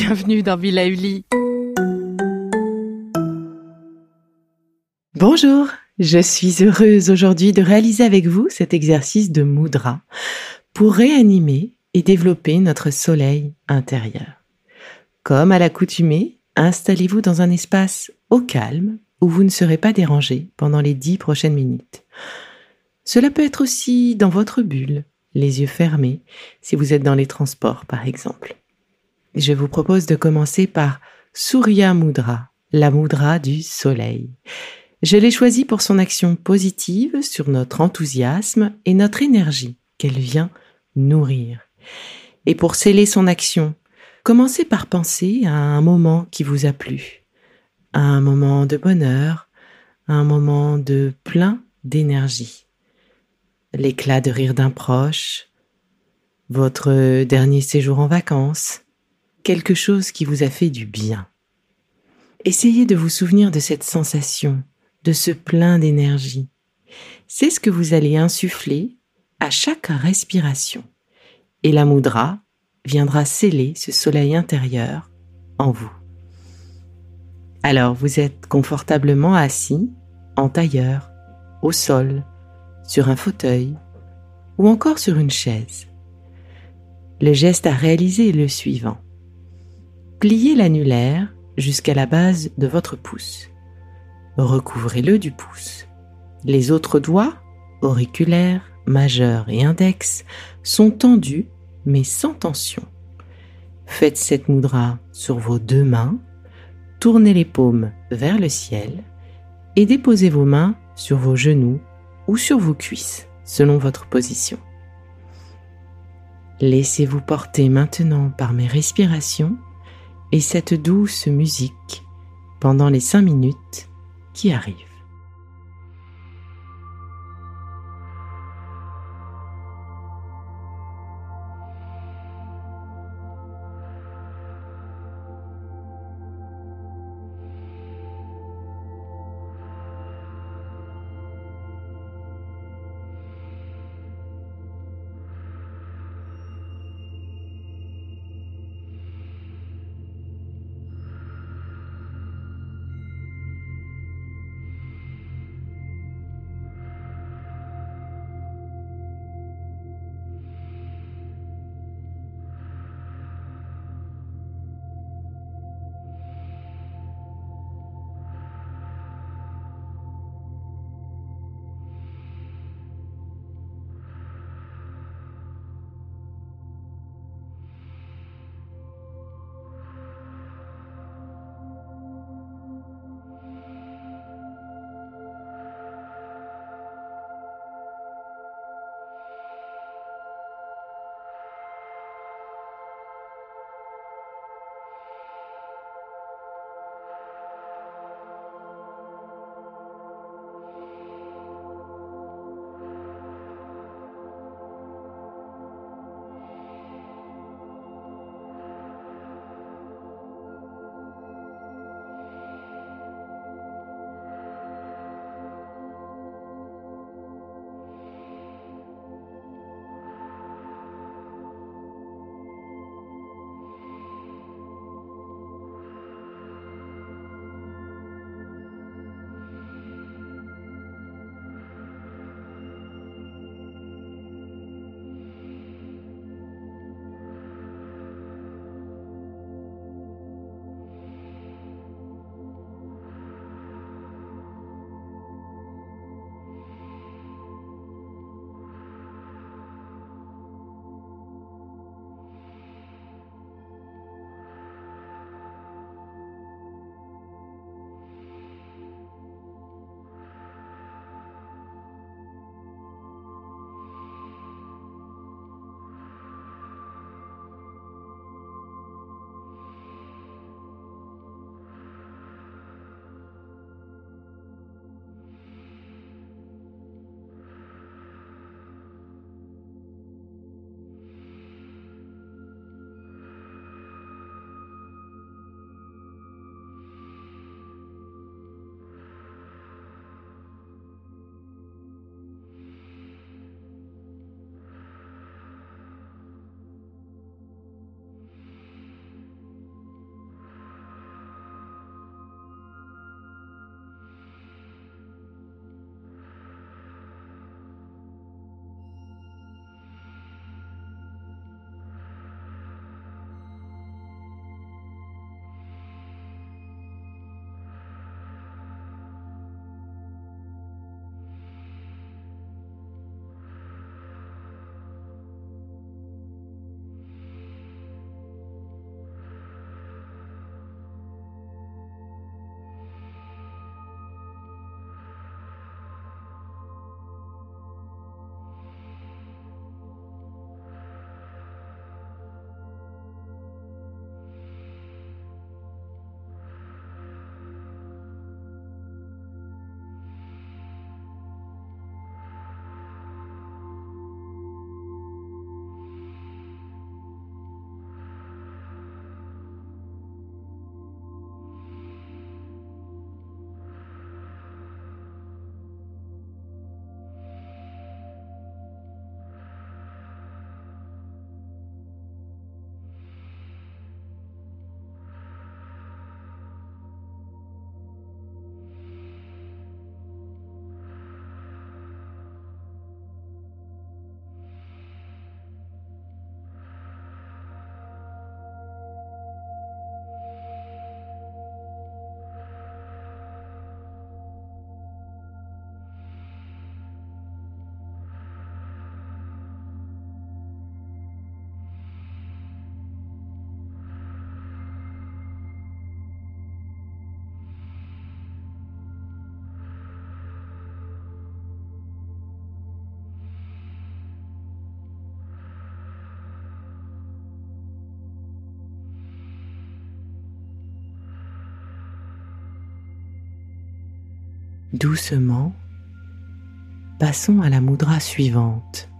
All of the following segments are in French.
Bienvenue dans Villa. Bonjour je suis heureuse aujourd'hui de réaliser avec vous cet exercice de mudra pour réanimer et développer notre soleil intérieur. Comme à l'accoutumée, installez-vous dans un espace au calme où vous ne serez pas dérangé pendant les dix prochaines minutes. Cela peut être aussi dans votre bulle, les yeux fermés, si vous êtes dans les transports par exemple. Je vous propose de commencer par Surya Mudra, la mudra du soleil. Je l'ai choisie pour son action positive sur notre enthousiasme et notre énergie qu'elle vient nourrir. Et pour sceller son action, commencez par penser à un moment qui vous a plu, à un moment de bonheur, à un moment de plein d'énergie. L'éclat de rire d'un proche, votre dernier séjour en vacances, quelque chose qui vous a fait du bien. Essayez de vous souvenir de cette sensation de ce plein d'énergie. C'est ce que vous allez insuffler à chaque respiration. Et la moudra viendra sceller ce soleil intérieur en vous. Alors vous êtes confortablement assis, en tailleur, au sol, sur un fauteuil ou encore sur une chaise. Le geste à réaliser est le suivant. Pliez l'annulaire jusqu'à la base de votre pouce recouvrez-le du pouce. Les autres doigts, auriculaires, majeur et index, sont tendus mais sans tension. Faites cette moudra sur vos deux mains, tournez les paumes vers le ciel et déposez vos mains sur vos genoux ou sur vos cuisses selon votre position. Laissez-vous porter maintenant par mes respirations et cette douce musique pendant les cinq minutes qui arrive. Doucement, passons à la moudra suivante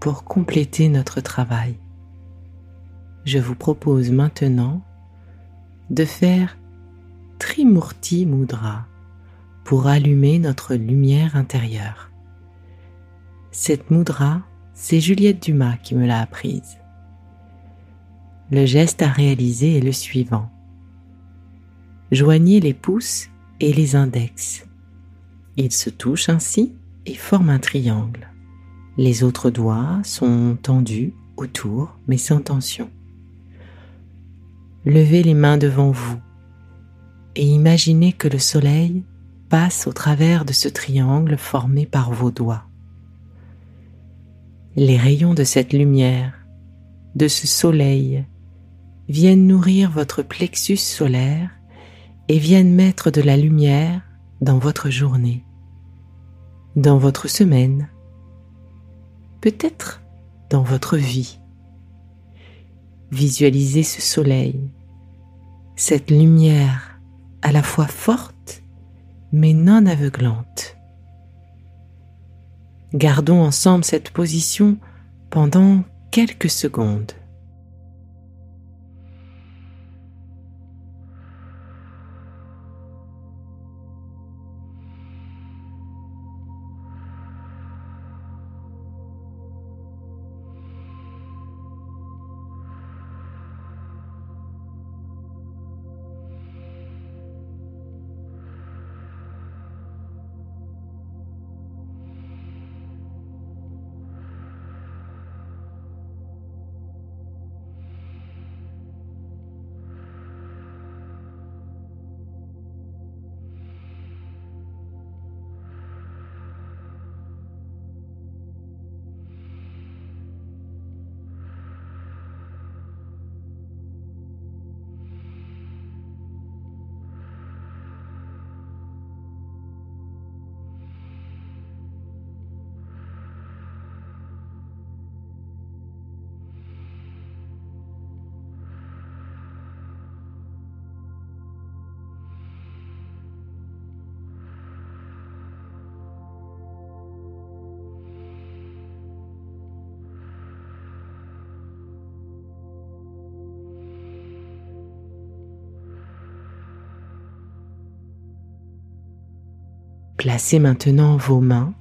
pour compléter notre travail. Je vous propose maintenant de faire Trimurti Mudra pour allumer notre lumière intérieure. Cette mudra, c'est Juliette Dumas qui me l'a apprise. Le geste à réaliser est le suivant. Joignez les pouces et les index. Ils se touchent ainsi et forment un triangle. Les autres doigts sont tendus autour mais sans tension. Levez les mains devant vous et imaginez que le soleil passe au travers de ce triangle formé par vos doigts. Les rayons de cette lumière, de ce soleil, viennent nourrir votre plexus solaire et viennent mettre de la lumière dans votre journée, dans votre semaine, peut-être dans votre vie. Visualisez ce soleil, cette lumière à la fois forte mais non aveuglante. Gardons ensemble cette position pendant quelques secondes. Placez maintenant vos mains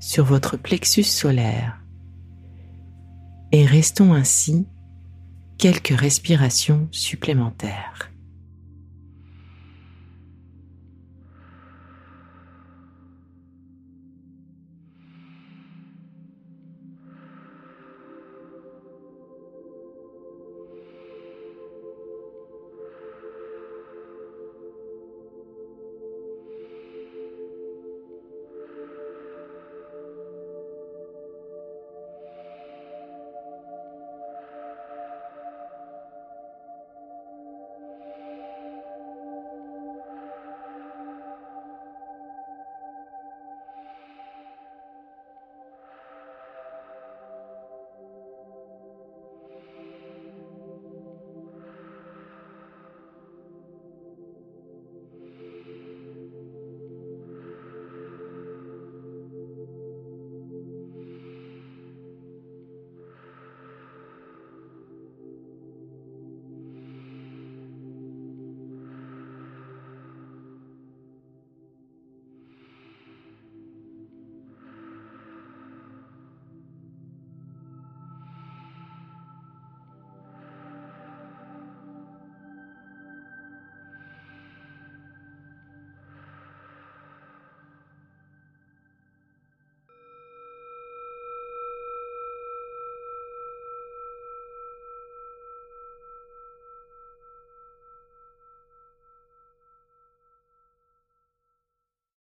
sur votre plexus solaire et restons ainsi quelques respirations supplémentaires.